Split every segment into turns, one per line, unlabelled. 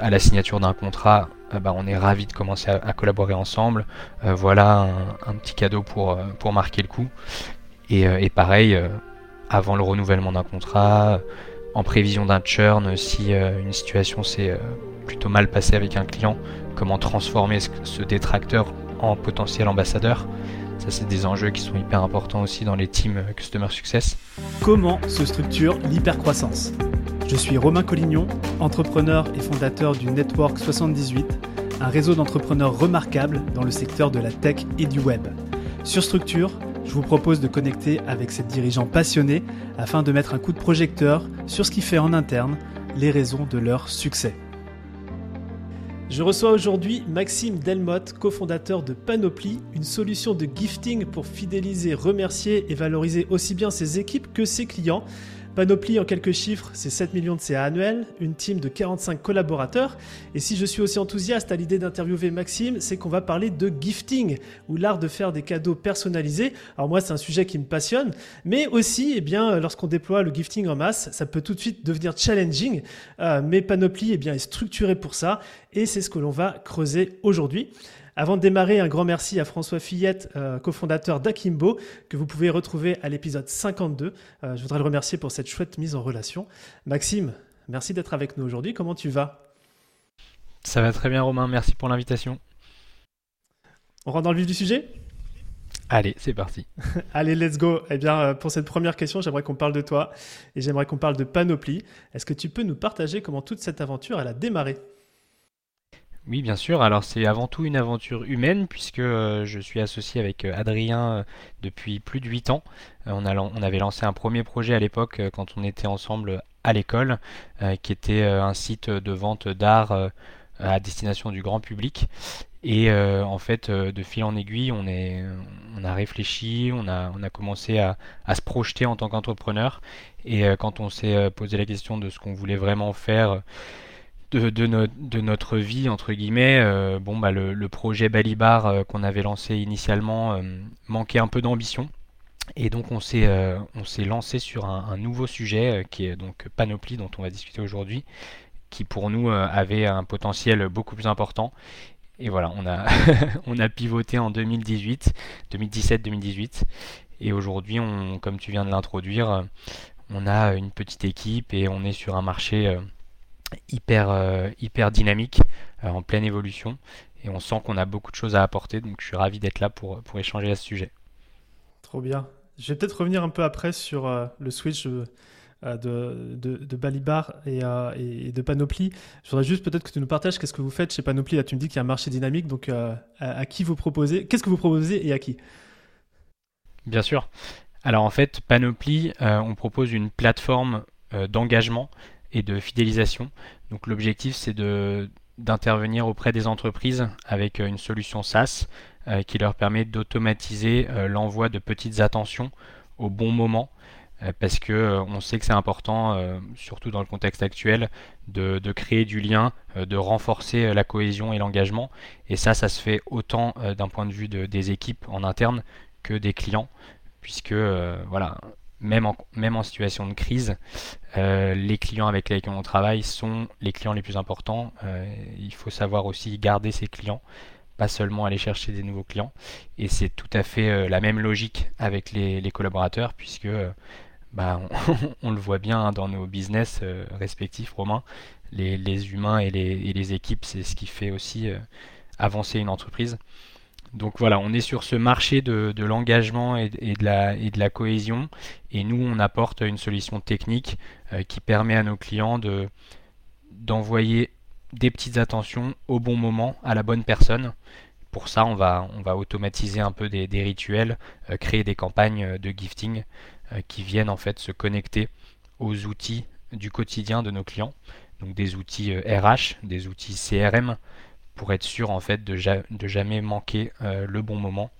à la signature d'un contrat, bah, on est ravi de commencer à, collaborer ensemble. voilà un, petit cadeau pour, pour marquer le coup. Et, et pareil, avant le renouvellement d'un contrat, en prévision d'un churn, si une situation s'est plutôt mal passée avec un client, comment transformer ce détracteur en potentiel ambassadeur. Ça, c'est des enjeux qui sont hyper importants aussi dans les teams Customer Success.
Comment se structure l'hypercroissance? Je suis Romain Collignon, entrepreneur et fondateur du Network 78, un réseau d'entrepreneurs remarquables dans le secteur de la tech et du web. Sur Structure, je vous propose de connecter avec ces dirigeants passionnés afin de mettre un coup de projecteur sur ce qui fait en interne les raisons de leur succès. Je reçois aujourd'hui Maxime Delmotte, cofondateur de Panoply, une solution de gifting pour fidéliser, remercier et valoriser aussi bien ses équipes que ses clients. Panoply, en quelques chiffres, c'est 7 millions de CA annuels, une team de 45 collaborateurs. Et si je suis aussi enthousiaste à l'idée d'interviewer Maxime, c'est qu'on va parler de gifting, ou l'art de faire des cadeaux personnalisés. Alors moi, c'est un sujet qui me passionne, mais aussi, eh bien, lorsqu'on déploie le gifting en masse, ça peut tout de suite devenir challenging. Euh, mais Panoply, eh bien, est structuré pour ça, et c'est ce que l'on va creuser aujourd'hui. Avant de démarrer, un grand merci à François Fillette, euh, cofondateur d'Akimbo, que vous pouvez retrouver à l'épisode 52. Euh, je voudrais le remercier pour cette chouette mise en relation. Maxime, merci d'être avec nous aujourd'hui. Comment tu vas?
Ça va très bien, Romain. Merci pour l'invitation.
On rentre dans le vif du sujet?
Allez, c'est parti.
Allez, let's go. Eh bien, euh, pour cette première question, j'aimerais qu'on parle de toi et j'aimerais qu'on parle de Panoply. Est-ce que tu peux nous partager comment toute cette aventure elle a démarré?
Oui, bien sûr. Alors c'est avant tout une aventure humaine puisque euh, je suis associé avec euh, Adrien euh, depuis plus de 8 ans. on, avait lancé un premier projet à l'époque quand on était ensemble à l'école qui était un site de vente d'art à destination du grand public. Et en fait, de fil en aiguille, on, a réfléchi, on a, commencé à se projeter en tant qu'entrepreneur. Et quand on s'est posé la question de ce qu'on voulait vraiment faire, de, notre vie, entre guillemets, euh, bah, le, projet Balibar euh, qu'on avait lancé initialement euh, manquait un peu d'ambition. Et donc on s'est lancé sur un, nouveau sujet qui est donc Panoply dont on va discuter aujourd'hui, qui pour nous avait un potentiel beaucoup plus important. Et voilà, on a on a pivoté en 2018, 2017-2018, et aujourd'hui, comme tu viens de l'introduire, on a une petite équipe et on est sur un marché hyper, euh, hyper dynamique, euh, en pleine évolution. Et on sent qu'on a beaucoup de choses à apporter, donc je suis ravi d'être là pour, pour échanger à ce sujet.
Trop bien. Je vais peut-être revenir un peu après sur euh, le switch de, de, de, Balibar et, et, de Panoply. Je voudrais juste peut-être que tu nous partages qu'est-ce que vous faites chez Panoply. Là, tu me dis qu'il y a un marché dynamique, donc à, qui vous proposez Qu'est-ce que vous proposez et à qui?
Bien sûr. Alors en fait, Panoply, on propose une plateforme d'engagement et de fidélisation. Donc l'objectif c'est de d'intervenir auprès des entreprises avec euh, une solution SaaS euh, qui leur permet d'automatiser euh, l'envoi de petites attentions au bon moment parce que on sait que c'est important, surtout dans le contexte actuel, de, de créer du lien, de renforcer la cohésion et l'engagement. Et ça, ça se fait autant d'un point de vue de, des équipes en interne que des clients, puisque voilà, même en, situation de crise, euh, les clients avec lesquels on travaille sont les clients les plus importants. Euh, il faut savoir aussi garder ses clients, pas seulement aller chercher des nouveaux clients. Et c'est tout à fait euh, la même logique avec les, collaborateurs, puisque bah, on, le voit bien hein, dans nos business respectifs romains. Les, humains et les équipes, c'est ce qui fait aussi avancer une entreprise. Donc voilà, on est sur ce marché de, l'engagement et, de la, cohésion. Et nous, on apporte une solution technique euh, qui permet à nos clients d'envoyer des petites attentions au bon moment à la bonne personne. Pour ça, on va, automatiser un peu des, rituels, euh, créer des campagnes euh, de gifting qui viennent en fait se connecter aux outils du quotidien de nos clients. Donc des outils RH, des outils CRM, pour être sûr en fait de, jamais manquer euh, le bon moment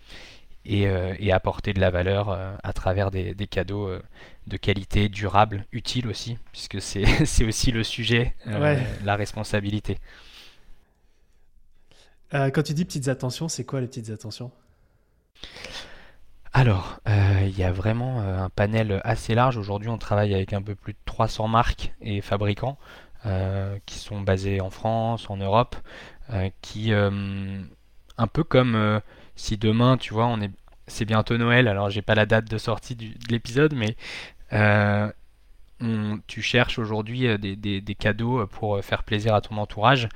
et, euh, apporter de la valeur euh, à travers des, cadeaux de qualité durable, utile aussi, puisque c'est aussi le sujet, la responsabilité.
quand tu dis petites attentions, c'est quoi les petites attentions?
Alors, il y a vraiment un panel assez large. Aujourd'hui, on travaille avec un peu plus de 300 marques et fabricants. Qui sont basés en France, en Europe, qui, un peu comme si demain, tu vois, on est, c'est bientôt Noël, alors j'ai pas la date de sortie de l'épisode, mais tu cherches aujourd'hui des, des, cadeaux pour faire plaisir à ton entourage.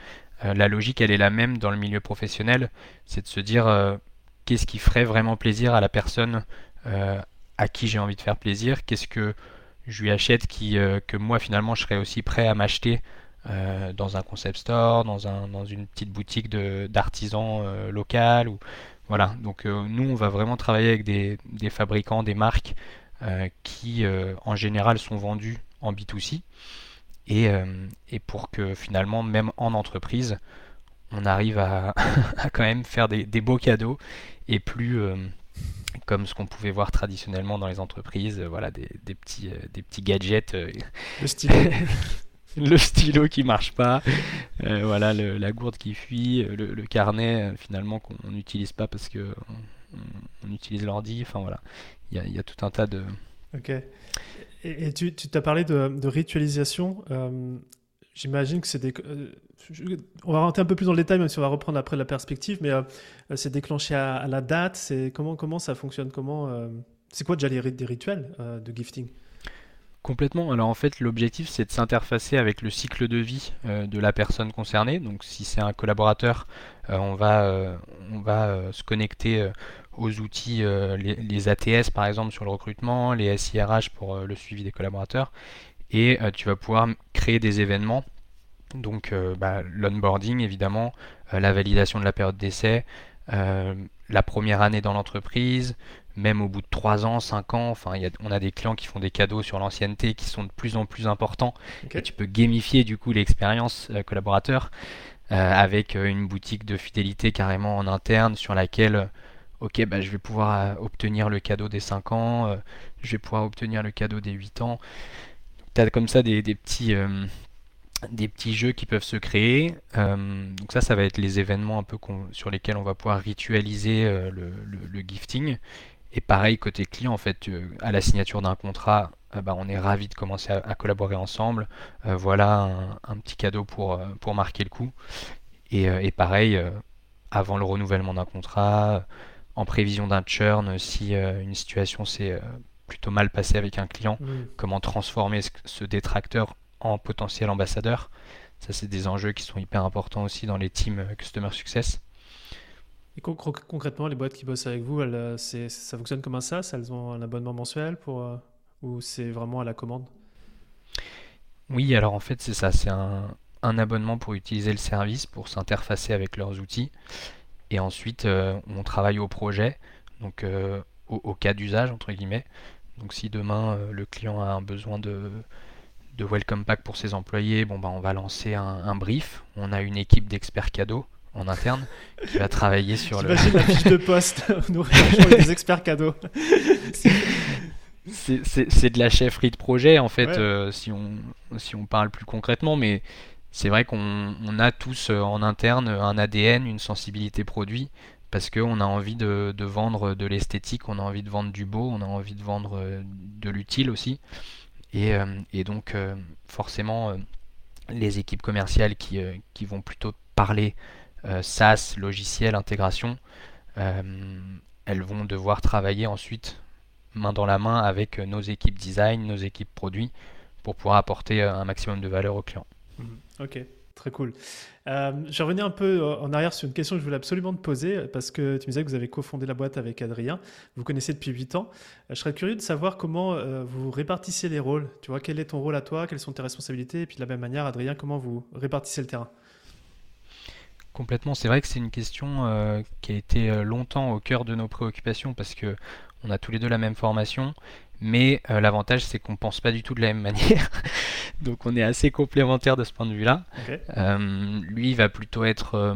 la logique, elle est la même dans le milieu professionnel, c'est de se dire qu'est-ce qui ferait vraiment plaisir à la personne euh, à qui j'ai envie de faire plaisir, qu'est-ce que je lui achète qui, euh, que moi finalement je serais aussi prêt à m'acheter euh, dans un concept store, dans, un, dans une petite boutique d'artisans local. Ou, voilà, donc nous on va vraiment travailler avec des, des fabricants, des marques qui en général sont vendus en B2C. Et, et, pour que finalement, même en entreprise, on arrive à, quand même faire des, beaux cadeaux et plus euh, comme ce qu'on pouvait voir traditionnellement dans les entreprises, euh, voilà, des, petits, euh, des petits gadgets.
le stylo.
le stylo qui marche pas, voilà, la gourde qui fuit, le, carnet finalement qu'on n'utilise pas parce que on, utilise l'ordi. Enfin voilà, il y, a, tout un tas de.
Ok. Et, tu t'as parlé de, de ritualisation. J'imagine que c'est des. Euh, on va rentrer un peu plus dans le détail, même si on va reprendre après la perspective, mais euh, c'est déclenché à, la date. C'est comment comment ça fonctionne Comment euh, C'est quoi déjà les, rituels de gifting?
Complètement. Alors en fait, l'objectif c'est de s'interfacer avec le cycle de vie de la personne concernée. Donc si c'est un collaborateur, on va on va se connecter aux outils, les, ATS par exemple sur le recrutement, les SIRH pour le suivi des collaborateurs, et euh, tu vas pouvoir créer des événements. Donc euh, bah, l'onboarding évidemment, euh, la validation de la période d'essai, la première année dans l'entreprise, même au bout de 3 ans, 5 ans, enfin, on a des clients qui font des cadeaux sur l'ancienneté qui sont de plus en plus importants. Et tu peux gamifier du coup l'expérience collaborateur avec une boutique de fidélité carrément en interne sur laquelle ok, bah, je vais pouvoir obtenir le cadeau des 5 ans, je vais pouvoir obtenir le cadeau des 8 ans comme ça des, petits, euh, des petits jeux qui peuvent se créer. Euh, donc ça, ça va être les événements un peu sur lesquels on va pouvoir ritualiser euh, le, gifting. Et pareil, côté client, en fait, à la signature d'un contrat, bah, on est ravi de commencer à, collaborer ensemble. voilà un, petit cadeau pour, pour marquer le coup. Et, et pareil, avant le renouvellement d'un contrat, en prévision d'un churn, si une situation s'est plutôt mal passé avec un client, comment transformer ce, détracteur en potentiel ambassadeur. Ça, c'est des enjeux qui sont hyper importants aussi dans les teams euh, Customer Success.
Et concrètement, les boîtes qui bossent avec vous, elles, euh, ça fonctionne comme un SaaS? Elles ont un abonnement mensuel pour, euh, ou c'est vraiment à la commande?
Oui, alors en fait, c'est ça. C'est un, abonnement pour utiliser le service, pour s'interfacer avec leurs outils. Et ensuite, on travaille au projet, donc au, cas d'usage, entre guillemets. Donc si demain euh, le client a un besoin de, de welcome pack pour ses employés, bon bah on va lancer un, brief. On a une équipe d'experts cadeaux en interne qui va travailler sur le.
la fiche de poste. Nous des experts cadeaux.
c'est de la chefferie de projet en fait, euh, si, on, si on parle plus concrètement, mais c'est vrai qu'on a tous euh, en interne un ADN, une sensibilité produit parce qu'on a envie de, vendre de l'esthétique, on a envie de vendre du beau, on a envie de vendre euh, de l'utile aussi. Et, euh, donc euh, forcément, les équipes commerciales qui, vont plutôt parler SaaS, logiciel, intégration, elles vont devoir travailler ensuite main dans la main avec nos équipes design, nos équipes produits, pour pouvoir apporter un maximum de valeur aux clients.
Mmh. Ok, Très cool. Euh, je revenir un peu en arrière sur une question que je voulais absolument te poser, parce que tu me disais que vous avez cofondé la boîte avec Adrien. Vous connaissez depuis 8 ans. Euh, je serais curieux de savoir comment euh, vous répartissez les rôles. Tu vois, quel est ton rôle à toi, quelles sont tes responsabilités, et puis de la même manière, Adrien, comment vous répartissez le terrain?
Complètement. C'est vrai que c'est une question qui a été longtemps au cœur de nos préoccupations, parce que on a tous les deux la même formation mais euh, l'avantage c'est qu'on pense pas du tout de la même manière. Donc on est assez complémentaires de ce point de vue-là. Euh, lui il va plutôt être euh,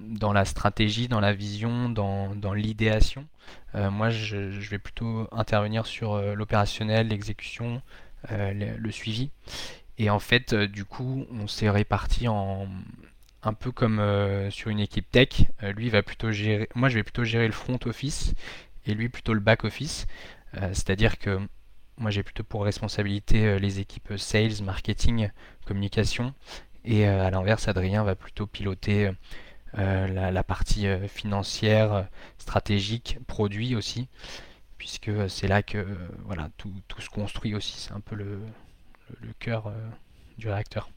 dans la stratégie, dans la vision, dans, dans l'idéation. moi je, vais plutôt intervenir sur l'opérationnel, l'exécution, le, le, suivi. Et en fait du coup on s'est réparti en un peu comme sur une équipe tech. lui va plutôt gérer, moi je vais plutôt gérer le front office et lui plutôt le back office. Euh, c'est-à-dire que moi j'ai plutôt pour responsabilité les équipes sales, marketing, communication. Et à l'inverse, Adrien va plutôt piloter la, partie financière, stratégique, produit aussi, puisque c'est là que voilà, tout, se construit aussi. C'est un peu le, cœur du réacteur.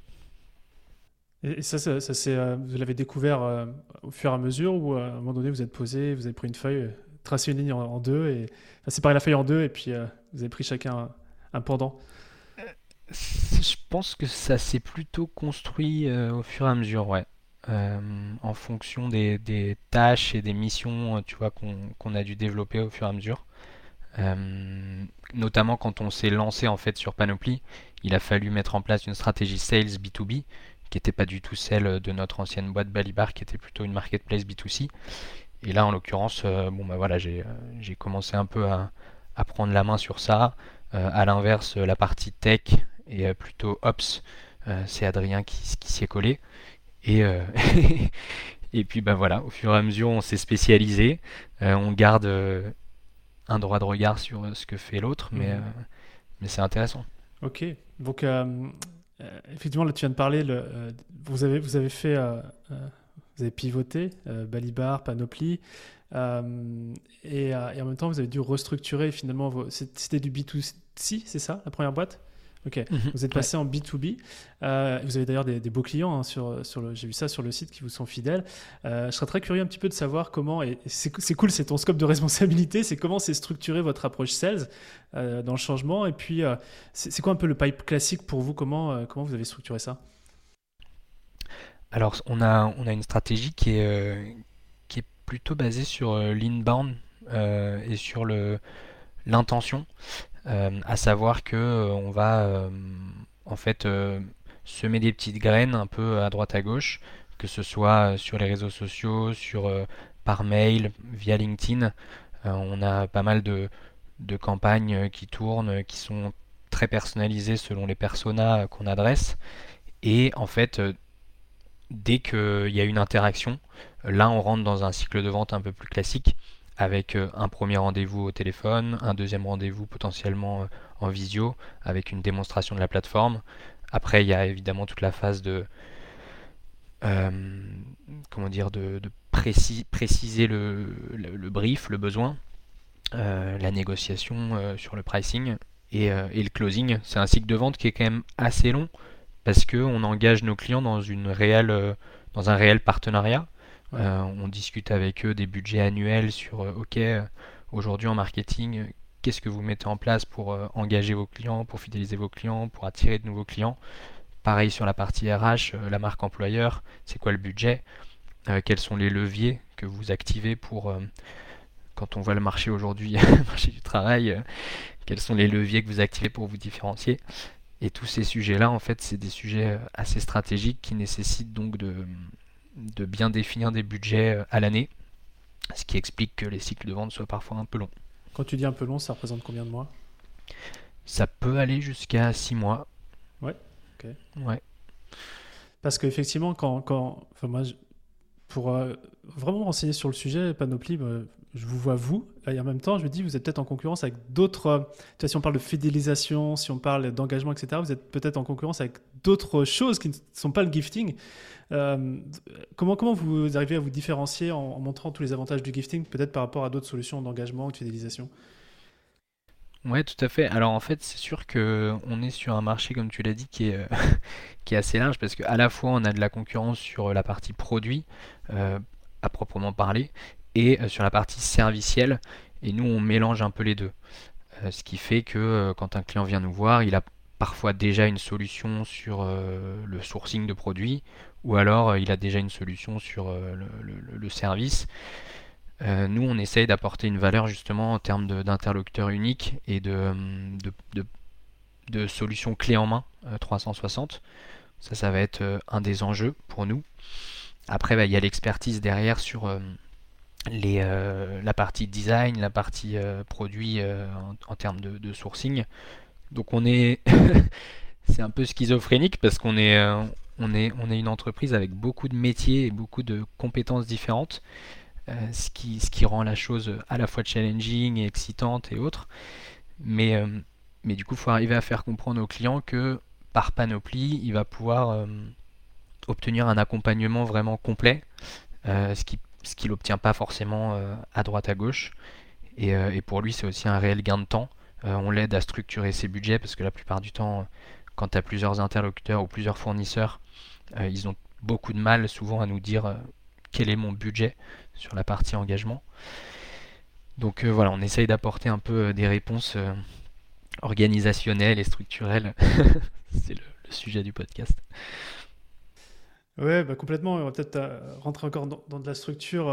Et ça, ça, ça vous l'avez découvert au fur et à mesure ou à un moment donné vous êtes posé, vous avez pris une feuille, tracé une ligne en, deux et enfin, la feuille en deux et puis vous avez pris chacun un, pendant
Je pense que ça s'est plutôt construit au fur et à mesure, ouais. en fonction des, tâches et des missions tu vois, qu'on a dû développer au fur et à mesure. notamment quand on s'est lancé en fait sur Panoply, il a fallu mettre en place une stratégie sales B2B qui n'était pas du tout celle de notre ancienne boîte Balibar, qui était plutôt une marketplace B2C. Et là, en l'occurrence, euh, bon bah voilà, j'ai euh, commencé un peu à, prendre la main sur ça. Euh, à l'inverse, la partie tech et plutôt ops, c'est Adrien qui, s'y est collé. Et, et puis bah voilà, au fur et à mesure, on s'est spécialisé. on garde un droit de regard sur ce que fait l'autre, mais, mmh. mais c'est intéressant.
Ok, donc euh, effectivement, là, tu viens de parler, le, euh, vous, avez, vous avez fait, vous avez pivoté, Balibar, Panoply, et, et, en même temps, vous avez dû restructurer finalement, c'était du B2C, c'est ça, la première boîte? Ok, mhm. vous êtes passé en B2B. Euh, vous avez d'ailleurs des, beaux clients hein, sur, sur le, j'ai vu ça sur le site qui vous sont fidèles. Euh, je serais très curieux un petit peu de savoir comment, et c'est, cool, c'est ton scope de responsabilité, c'est comment c'est structuré votre approche sales euh, dans le changement. Et puis, c'est, quoi un peu le pipe classique pour vous? Comment, comment vous avez structuré ça?
Alors, on a, on a une stratégie qui est, qui est plutôt basée sur l'inbound et sur le, l'intention. Euh, à savoir que euh, on va euh, en fait semer des petites graines un peu à droite à gauche, que ce soit sur les réseaux sociaux, sur par mail, via LinkedIn. on a pas mal de, campagnes qui tournent, qui sont très personnalisées selon les personas qu'on adresse. Et en fait, dès qu'il y a une interaction, là on rentre dans un cycle de vente un peu plus classique avec euh, un premier rendez-vous au téléphone, un deuxième rendez-vous potentiellement euh, en visio, avec une démonstration de la plateforme. Après, il y a évidemment toute la phase de, euh, comment dire, de, préciser le, brief, le besoin, la négociation sur le pricing et, et le closing. C'est un cycle de vente qui est quand même assez long parce qu'on engage nos clients dans, une réelle, dans un réel partenariat. Euh, on discute avec eux des budgets annuels sur euh, OK, euh, aujourd'hui en marketing, qu'est-ce que vous mettez en place pour engager vos clients, pour fidéliser vos clients, pour attirer de nouveaux clients. Pareil sur la partie RH, la marque employeur, c'est quoi le budget, quels sont les leviers que vous activez pour, quand on voit le marché aujourd'hui, le marché du travail, quels sont les leviers que vous activez pour vous différencier. Et tous ces sujets-là, en fait, c'est des sujets assez stratégiques qui nécessitent donc de, de bien définir des budgets euh, à l'année, ce qui explique que les cycles de vente soient parfois un peu longs.
Quand tu dis un peu long, ça représente combien de mois?
Ça peut aller jusqu'à 6 mois.
Ouais, ok.
Ouais.
Parce qu'effectivement, quand, quand, enfin moi, pour euh, vraiment renseigner sur le sujet, Panoply, bah, je vous vois vous, et en même temps, je me dis, vous êtes peut-être en concurrence avec d'autres. Euh, tu vois, si on parle de fidélisation, si on parle d'engagement, etc., vous êtes peut-être en concurrence avec d'autres choses qui ne sont pas le gifting. Euh, comment, comment vous arrivez à vous différencier en, montrant tous les avantages du gifting, peut-être par rapport à d'autres solutions d'engagement ou de fidélisation?
Ouais, tout à fait. Alors en fait, c'est sûr que on est sur un marché, comme tu l'as dit, qui est, euh, qui est assez large parce qu'à la fois on a de la concurrence sur la partie produit à proprement parler, et euh, sur la partie servicielle. Et nous, on mélange un peu les deux. Euh, ce qui fait que euh, quand un client vient nous voir, il a parfois déjà une solution sur le sourcing de produits ou alors il a déjà une solution sur le, service. nous, on essaye d'apporter une valeur justement en termes d'interlocuteur unique et de, de, de, solutions clés en main 360. Ça, ça va être un des enjeux pour nous. Après, bah, il y a l'expertise derrière sur euh, la partie design, la partie euh, produit euh, en, termes de, sourcing. Donc on est, c'est un peu schizophrénique parce qu'on est, on est, on est une entreprise avec beaucoup de métiers et beaucoup de compétences différentes, ce, qui, ce qui rend la chose à la fois challenging et excitante et autres. Mais mais du coup, il faut arriver à faire comprendre au client que par panoplie, il va pouvoir obtenir un accompagnement vraiment complet, ce qui ce qu'il n'obtient pas forcément à droite à gauche. Et, et pour lui, c'est aussi un réel gain de temps. on l'aide à structurer ses budgets parce que la plupart du temps, quand tu as plusieurs interlocuteurs ou plusieurs fournisseurs, ils ont beaucoup de mal souvent à nous dire quel est mon budget sur la partie engagement. Donc euh, voilà, on essaye d'apporter un peu euh, des réponses euh, organisationnelles et structurelles. C'est le, sujet du podcast.
Ouais, bah complètement. On va peut-être rentrer encore dans, de la structure,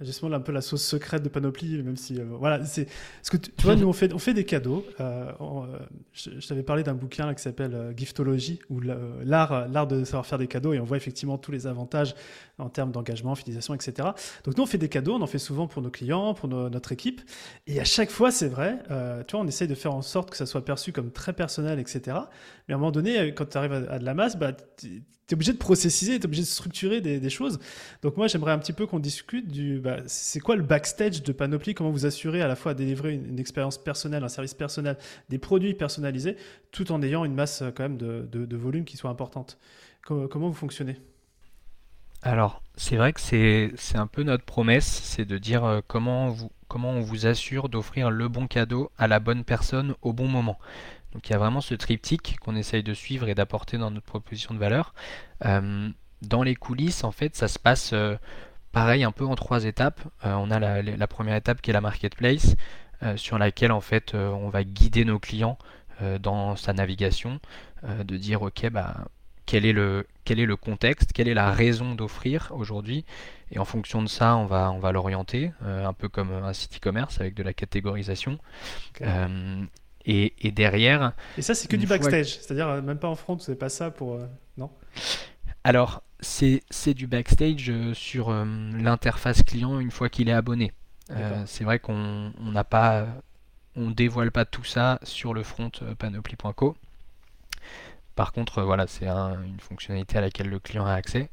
justement un peu la sauce secrète de Panoply, même si voilà, c'est ce que tu, vois, nous on fait, on fait des cadeaux. je, t'avais parlé d'un bouquin qui s'appelle Giftology, ou l'art, l'art de savoir faire des cadeaux, et on voit effectivement tous les avantages en termes d'engagement, fidélisation, etc. Donc nous, on fait des cadeaux, on en fait souvent pour nos clients, pour notre équipe. Et à chaque fois, c'est vrai, euh, tu vois, on essaye de faire en sorte que ça soit perçu comme très personnel, etc. Mais à un moment donné, euh, quand tu arrives à, de la masse, bah, tu es obligé de processiser, tu es obligé de structurer des, choses. Donc moi, j'aimerais un petit peu qu'on discute du... Bah, c'est quoi le backstage de Panoply Comment vous assurez à la fois à délivrer une, expérience personnelle, un service personnel, des produits personnalisés, tout en ayant une masse euh, quand même de, volume qui soit importante? Comment vous fonctionnez?
Alors, c'est vrai que c'est un peu notre promesse, c'est de dire euh, comment, comment on vous assure d'offrir le bon cadeau à la bonne personne au bon moment. Donc il y a vraiment ce triptyque qu'on essaye de suivre et d'apporter dans notre proposition de valeur. Euh, dans les coulisses, en fait, ça se passe pareil un peu en trois étapes. on a la, la, première étape qui est la marketplace, sur laquelle en fait on va guider nos clients dans sa navigation, de dire ok bah quel est le, quel est le contexte, quelle est la raison d'offrir aujourd'hui. Et en fonction de ça, on va, on va l'orienter, euh, un peu comme un site e-commerce avec de la catégorisation. Euh, et, et, derrière.
Et ça, c'est que du backstage, c'est-à-dire euh, même pas en front, c'est pas ça pour. non?
Alors, c'est du backstage sur l'interface client une fois qu'il est abonné. c'est vrai qu'on n'a pas. On dévoile pas tout ça sur le front panoply.co. Par contre, euh, voilà, c'est une fonctionnalité à laquelle le client a accès.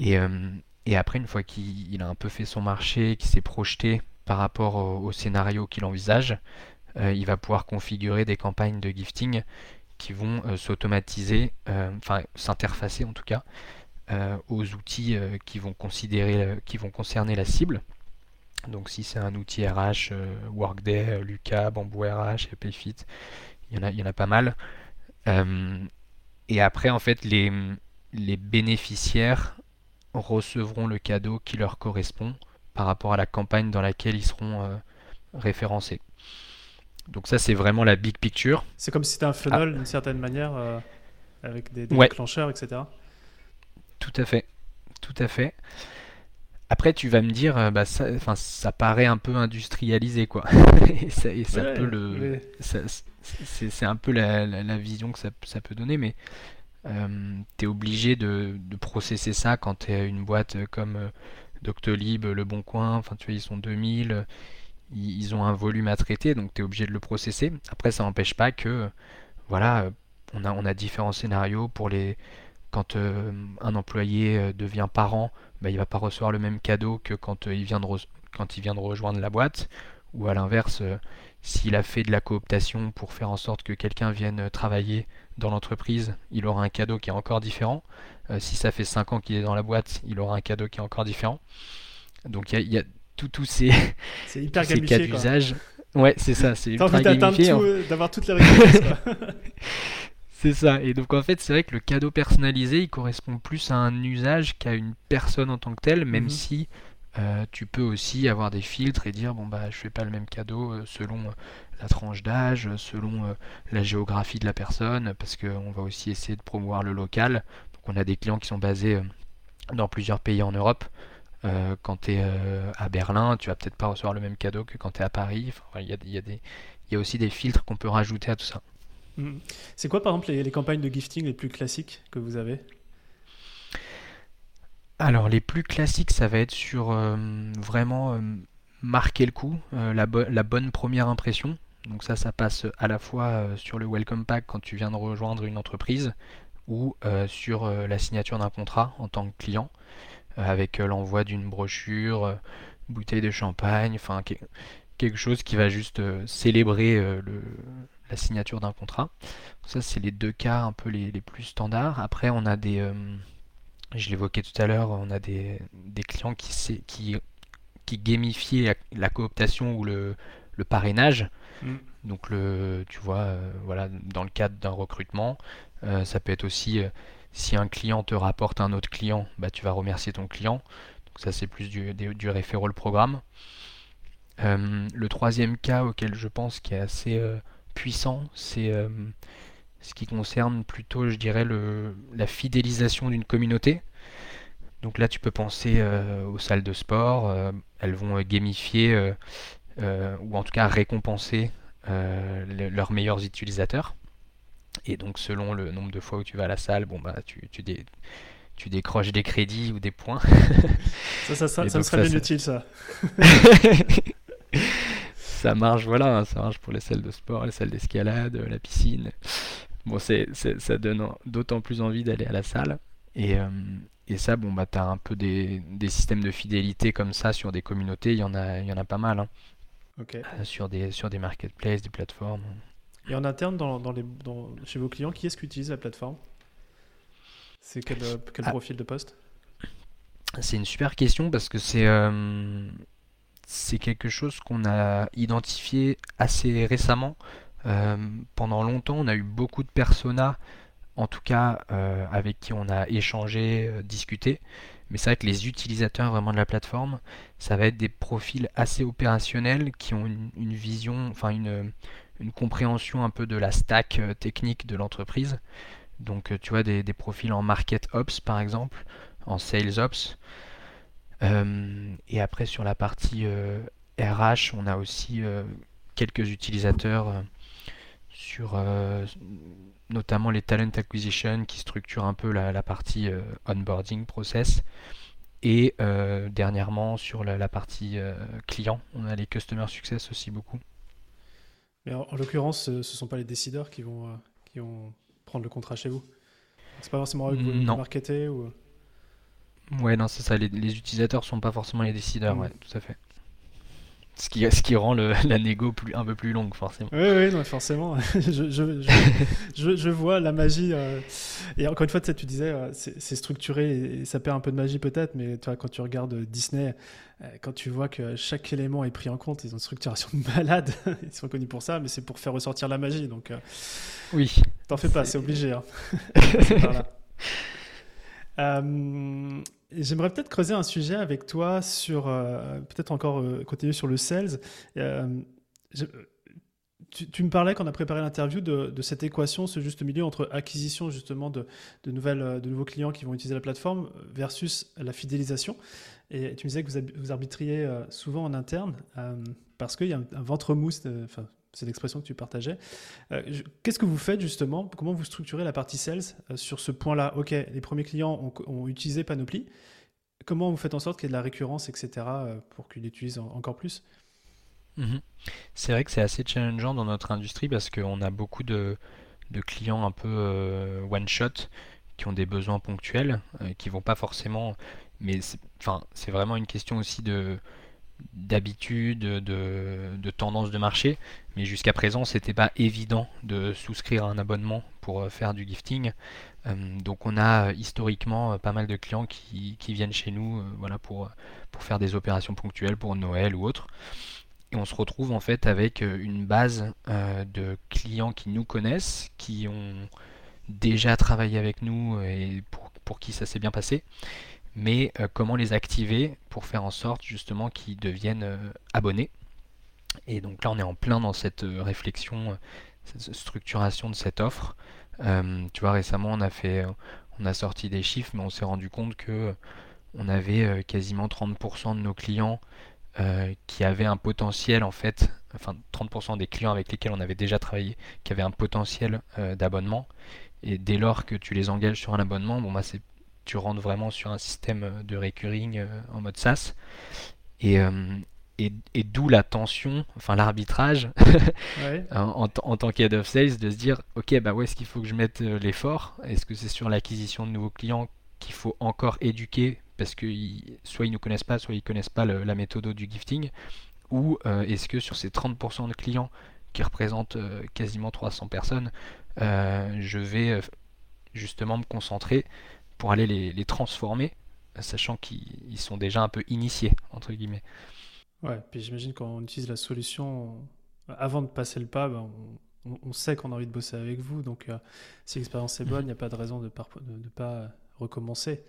Euh, et, après, une fois qu'il a un peu fait son marché, qu'il s'est projeté par rapport au, scénario qu'il envisage, euh, il va pouvoir configurer des campagnes de gifting qui vont s'automatiser, enfin s'interfacer en tout cas, aux outils qui, vont considérer, qui vont concerner la cible. Donc si c'est un outil RH, Workday, Luca, Bamboo RH, Payfit, il y, en a, il y en a pas mal. Et après, en fait, les, les bénéficiaires recevront le cadeau qui leur correspond par rapport à la campagne dans laquelle ils seront euh, référencés. Donc ça, c'est vraiment la big picture.
C'est comme si c'était un funnel ah. d'une certaine manière, euh, avec des, déclencheurs, etc.
Tout à fait, tout à fait. Après, tu vas me dire, euh, bah, ça, ça paraît un peu industrialisé, quoi. et ça, peut le, c'est un peu la, vision que ça, peut donner, mais euh, tu es obligé de, processer ça quand tu es une boîte comme euh, Doctolib, Le Bon Coin, enfin tu vois, ils sont 2000, ils, ont un volume à traiter, donc tu es obligé de le processer. Après, ça n'empêche pas que, voilà, on a, on a différents scénarios pour les. Quand euh, un employé devient parent, bah, il va pas recevoir le même cadeau que quand, il vient de quand il vient de rejoindre la boîte, ou à l'inverse s'il a fait de la cooptation pour faire en sorte que quelqu'un vienne travailler dans l'entreprise, il aura un cadeau qui est encore différent. Euh, si ça fait 5 ans qu'il est dans la boîte, il aura un cadeau qui est encore différent. Donc il y, a, tous ces, cas d'usage. Ouais, c'est ça, c'est
ultra gamifié. d'avoir toutes les récompenses.
c'est ça. Et donc en fait, c'est vrai que le cadeau personnalisé, il correspond plus à un usage qu'à une personne en tant que telle, même mhm. si euh, tu peux aussi avoir des filtres et dire bon bah je fais pas le même cadeau euh, selon euh, la tranche d'âge, selon la géographie de la personne, parce qu'on va aussi essayer de promouvoir le local. Donc on a des clients qui sont basés dans plusieurs pays en Europe. quand tu es à Berlin, tu vas peut-être pas recevoir le même cadeau que quand tu es à Paris. Il y, a, aussi des filtres qu'on peut rajouter à tout ça.
Mmh. C'est quoi par exemple les campagnes de gifting les plus classiques que vous avez?
Alors les plus classiques, ça va être sur euh, vraiment euh, marquer le coup, euh, la, bonne première impression. Donc ça, ça passe à la fois sur le welcome pack quand tu viens de rejoindre une entreprise ou sur la signature d'un contrat en tant que client, avec l'envoi d'une brochure, bouteille de champagne, enfin quelque chose qui va juste célébrer la signature d'un contrat. Ça, c'est les deux cas un peu les, plus standards. Après, on a des, je l'évoquais tout à l'heure, on a des, clients qui, qui, qui gamifient la, cooptation ou le, parrainage. Mm. Donc, le, tu vois, voilà, dans le cadre d'un recrutement, ça peut être aussi si un client te rapporte un autre client, bah, tu vas remercier ton client. Donc ça c'est plus du, du, referral programme. Euh, le troisième cas auquel je pense qui est assez euh, puissant, c'est euh, ce qui concerne plutôt, je dirais, le, la fidélisation d'une communauté. Donc là, tu peux penser aux salles de sport. elles vont gamifier ou en tout cas récompenser leurs meilleurs utilisateurs. Et donc selon le nombre de fois où tu vas à la salle, bon bah tu, tu, tu décroches des crédits ou des points.
ça, ça, ça, ça me serait bien utile ça.
ça marche, voilà, ça marche pour les salles de sport, les salles d'escalade, la piscine. Bon, c'est, ça donne d'autant plus envie d'aller à la salle. Et, euh, et ça, bon, bah, tu as un peu des, des, systèmes de fidélité comme ça sur des communautés, il y en a, il y en a pas mal. Hein. Euh, sur, des, sur des marketplaces, des plateformes.
Et en interne, dans, dans les, chez vos clients, qui est-ce qui utilise la plateforme? C'est quel, euh, quel ah. profil de poste?
C'est une super question parce que c'est euh, c'est quelque chose qu'on a identifié assez récemment. Euh, pendant longtemps, on a eu beaucoup de personas, en tout cas avec qui on a échangé, discuté. Mais c'est vrai que les utilisateurs vraiment de la plateforme, ça va être des profils assez opérationnels qui ont une, vision, enfin une, compréhension un peu de la stack euh, technique de l'entreprise. Donc euh, tu vois des, profils en market ops par exemple, en sales ops. Euh, et après sur la partie RH, on a aussi quelques utilisateurs sur notamment les talent acquisition qui structurent un peu la, partie onboarding process. Et dernièrement sur la, la partie client, on a les customer success aussi beaucoup
en, l'occurrence, ce ne sont pas les décideurs qui vont, euh, qui vont prendre le contrat chez vous? C'est pas forcément eux que vous marketer ou...
Ouais, non, c'est ça. Les, les utilisateurs sont pas forcément les décideurs, mm. ouais, tout à fait. Ce qui, ce qui rend le, la négo plus, un peu plus longue, forcément.
Oui, oui, non, forcément. je, je, je, je, vois la magie. Euh, et encore une fois, tu disais, euh, c'est structuré et, ça perd un peu de magie peut-être, mais tu quand tu regardes Disney, euh, quand tu vois que chaque élément est pris en compte, ils ont une structuration de malade. ils sont connus pour ça, mais c'est pour faire ressortir la magie. Donc,
oui.
T'en fais pas, c'est obligé. Hein. Euh, j'aimerais peut-être creuser un sujet avec toi sur, euh, peut-être encore euh, continuer sur le sales. tu, me parlais quand on a préparé l'interview de, cette équation, ce juste milieu entre acquisition justement de, nouvelles, de nouveaux clients qui vont utiliser la plateforme versus la fidélisation. Et tu me disais que vous, vous arbitriez souvent en interne parce qu'il y a un, ventre mousse, c'est l'expression que tu partageais. Euh, qu'est-ce que vous faites justement? Comment vous structurez la partie sales euh, sur ce point-là? Ok, les premiers clients ont, utilisé Panoply. Comment vous faites en sorte qu'il y ait de la récurrence, etc., euh, pour qu'ils l'utilisent encore plus?
Mhm. C'est vrai que c'est assez challengeant dans notre industrie parce qu'on a beaucoup de, clients un peu one-shot qui ont des besoins ponctuels, qui vont pas forcément... Mais c'est vraiment une question aussi de d'habitude, de, tendance de marché, mais jusqu'à présent c'était pas évident de souscrire à un abonnement pour euh, faire du gifting. Euh, donc on a euh, historiquement pas mal de clients qui, viennent chez nous voilà, pour, faire des opérations ponctuelles pour Noël ou autre. Et on se retrouve en fait avec une base de clients qui nous connaissent, qui ont déjà travaillé avec nous et pour qui ça s'est bien passé mais euh, comment les activer pour faire en sorte justement qu'ils deviennent euh, abonnés. Et donc là on est en plein dans cette euh, réflexion, cette structuration de cette offre. tu vois récemment on a fait, on a sorti des chiffres, mais on s'est rendu compte que on avait quasiment 30% de nos clients qui avaient un potentiel en fait, enfin 30% des clients avec lesquels on avait déjà travaillé, qui avaient un potentiel d'abonnement. Et dès lors que tu les engages sur un abonnement, bon bah c'est tu rentres vraiment sur un système de recurring euh, en mode SaaS. Euh, et, et, d'où la tension, enfin l'arbitrage en, en, tant qu'head of sales de se dire ok bah où est-ce qu'il faut que je mette euh, l'effort? Est-ce que c'est sur l'acquisition de nouveaux clients qu'il faut encore éduquer parce que soit ils ne connaissent pas, soit ils connaissent pas la méthode du gifting? Ou est-ce que sur ces 30% de clients qui représentent quasiment 300 personnes, je vais justement me concentrer pour aller les, transformer, sachant qu'ils sont déjà un peu initiés, entre guillemets.
Ouais, puis j'imagine quand on utilise la solution, avant de passer le pas, ben, on, sait qu'on a envie de bosser avec vous. Donc, si l'expérience est bonne, il n'y a pas de raison de ne pas recommencer.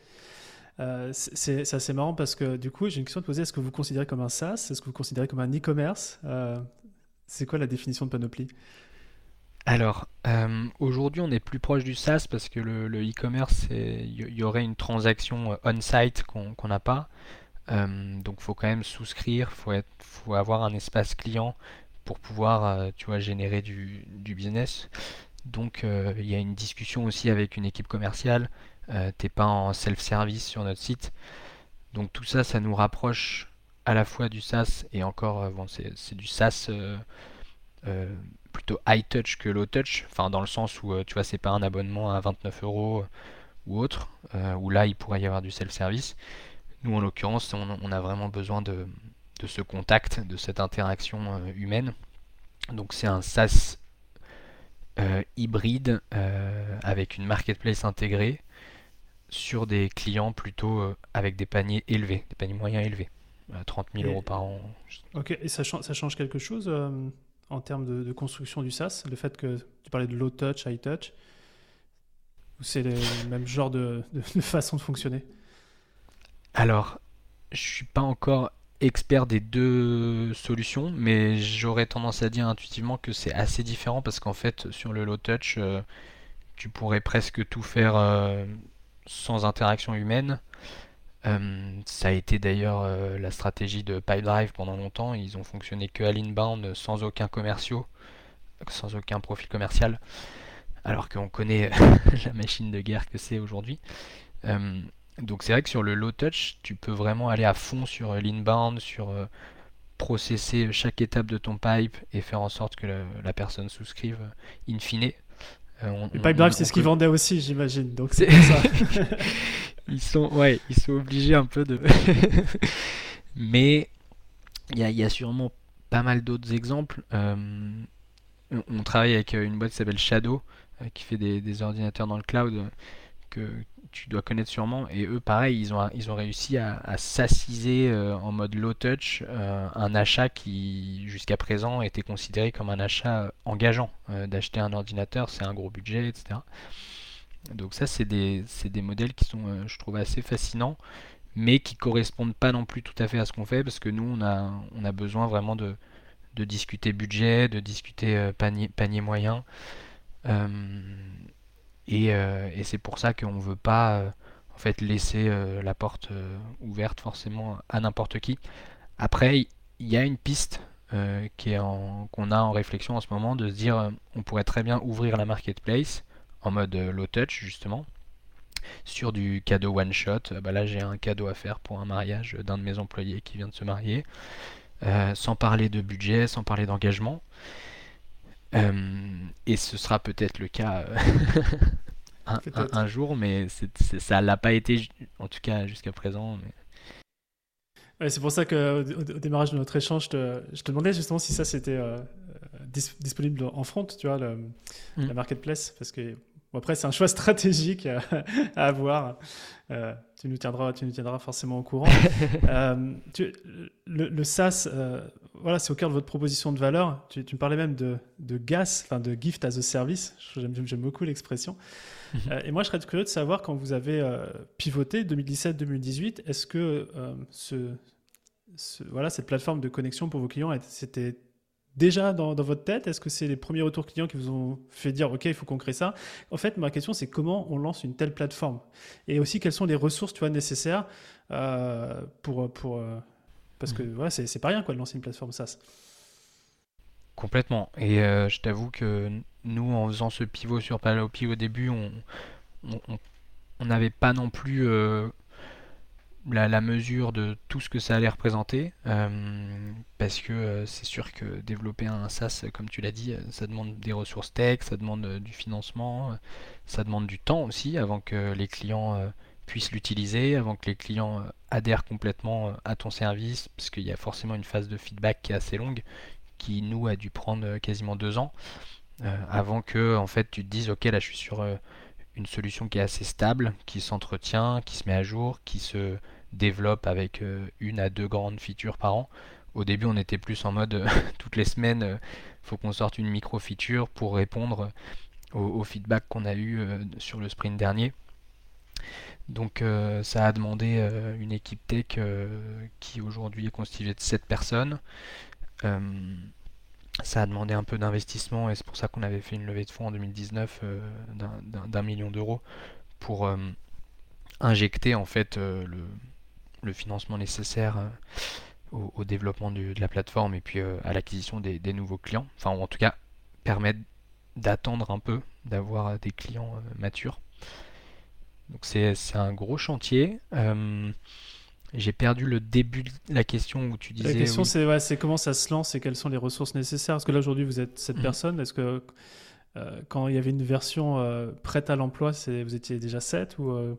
Euh, c'est assez marrant parce que du coup, j'ai une question à te poser. Est-ce que vous considérez comme un SaaS? Est-ce que vous considérez comme un e-commerce? Euh, C'est quoi la définition de Panoply
alors, euh, aujourd'hui, on est plus proche du SaaS parce que le e-commerce, il y, aurait une transaction on-site qu'on n'a pas. donc, il faut quand même souscrire, il faut, avoir un espace client pour pouvoir, tu vois, générer du, business. Donc, il y a une discussion aussi avec une équipe commerciale euh, t'es pas en self-service sur notre site. Donc tout ça, ça nous rapproche à la fois du SaaS et encore, euh, bon, c'est du SaaS euh, plutôt high touch que low touch, enfin dans le sens où tu vois, c'est pas un abonnement à 29 euros ou autre, où là il pourrait y avoir du self-service. Nous en l'occurrence, on, a vraiment besoin de, de, ce contact, de cette interaction humaine. Donc c'est un SaaS hybride avec une marketplace intégrée sur des clients plutôt euh, avec des paniers élevés, des paniers moyens élevés, 30 000 euros par an.
Ok, et ça, ça change quelque chose euh, en termes de, construction du SaaS Le fait que tu parlais de low touch, high touch Ou c'est le même genre de, façon de fonctionner
Alors, je suis pas encore expert des deux solutions, mais j'aurais tendance à dire intuitivement que c'est assez différent parce qu'en fait, sur le low touch, euh, tu pourrais presque tout faire sans interaction humaine. Euh, ça a été d'ailleurs euh, la stratégie de Pipedrive pendant longtemps. Ils ont fonctionné que à l'inbound, sans aucun commerciaux, sans aucun profil commercial, alors qu'on connaît la machine de guerre que c'est aujourd'hui. Euh, donc c'est vrai que sur le low touch, tu peux vraiment aller à fond sur l'inbound, sur processer chaque étape de ton pipe et faire en sorte que la personne souscrive in fine.
Euh, Pipedrive, c'est ce qu'ils vendaient aussi, j'imagine. Donc c'est ça.
ils sont, ouais, ils sont obligés un peu de. Mais il y, a sûrement pas mal d'autres exemples. Euh, on, travaille avec une boîte qui s'appelle Shadow, euh, qui fait des, ordinateurs dans le cloud que tu dois connaître sûrement. Et eux, pareil, ils ont, ils ont réussi à, s'assiser euh, en mode low touch euh, un achat qui, jusqu'à présent, était considéré comme un achat engageant. Euh, d'acheter un ordinateur, c'est un gros budget, etc. Donc ça, c'est des, des, modèles qui sont, je trouve, assez fascinants, mais qui correspondent pas non plus tout à fait à ce qu'on fait, parce que nous, on a, on a besoin vraiment de, de discuter budget, de discuter panier, panier moyen. Euh, et, c'est pour ça qu'on ne veut pas euh, en fait laisser euh, la porte ouverte forcément à n'importe qui. Après, il y a une piste qu'on a en réflexion en ce moment de se dire on pourrait très bien ouvrir la marketplace en mode low touch justement sur du cadeau one shot. Bah là j'ai un cadeau à faire pour un mariage d'un de mes employés qui vient de se marier. sans parler de budget, sans parler d'engagement. Et ce sera peut-être le cas euh, un, jour, mais ça l'a pas été, en tout cas jusqu'à présent.
c'est pour ça qu'au au démarrage de notre échange, je te, je te demandais justement si ça c'était euh, disponible en front, tu vois, le, mm. la marketplace, parce que après c'est un choix stratégique à, avoir. tu nous tiendras, tu nous tiendras forcément au courant. tu, le, le, SaaS, voilà, c'est au cœur de votre proposition de valeur. Tu, me parlais même de, de GAS, enfin de Gift as a Service. J'aime beaucoup l'expression. Euh, et moi, je serais curieux de savoir quand vous avez euh, pivoté 2017-2018, est-ce que euh, ce, voilà, cette plateforme de connexion pour vos clients, c'était déjà dans, votre tête? Est-ce que c'est les premiers retours clients qui vous ont fait dire OK, il faut qu'on crée ça? En fait, ma question, c'est comment on lance une telle plateforme? Et aussi, quelles sont les ressources tu vois, nécessaires pour, pour parce que c'est pas rien de lancer une plateforme SaaS.
Complètement. Et euh, je t'avoue que nous, en faisant ce pivot sur Palopi au début, on n'avait pas non plus euh, la, mesure de tout ce que ça allait représenter. Euh, parce que c'est sûr que développer un SaaS, comme tu l'as dit, ça demande des ressources tech, ça demande du financement, ça demande du temps aussi avant que les clients puissent l'utiliser, avant que les clients euh, adhèrent complètement euh, à ton service, parce qu'il y a forcément une phase de feedback qui est assez longue, qui nous a dû prendre quasiment deux ans avant que en fait tu te dises ok là je suis sur une solution qui est assez stable, qui s'entretient, qui se met à jour, qui se développe avec une à deux grandes features par an. Au début, on était plus en mode toutes les semaines, faut qu'on sorte une micro feature pour répondre au, feedback qu'on a eu sur le sprint dernier. Donc euh, ça a demandé euh, une équipe tech euh, qui aujourd'hui est constituée de 7 personnes. ça a demandé un peu d'investissement et c'est pour ça qu'on avait fait une levée de fonds en 2019 d'un million d'euros pour injecter en fait le, financement nécessaire au, développement de la plateforme et puis à l'acquisition des, des, nouveaux clients. Enfin en tout cas permettre d'attendre un peu, d'avoir des clients matures. Donc c'est un gros chantier. Euh, j'ai perdu le début de la question où tu disais.
La question, c'est comment ça se lance et quelles sont les ressources nécessaires? Parce que là, aujourd'hui, vous êtes cette mhm. personne. Est-ce que euh, quand il y avait une version euh, prête à l'emploi, vous étiez déjà 7 ou,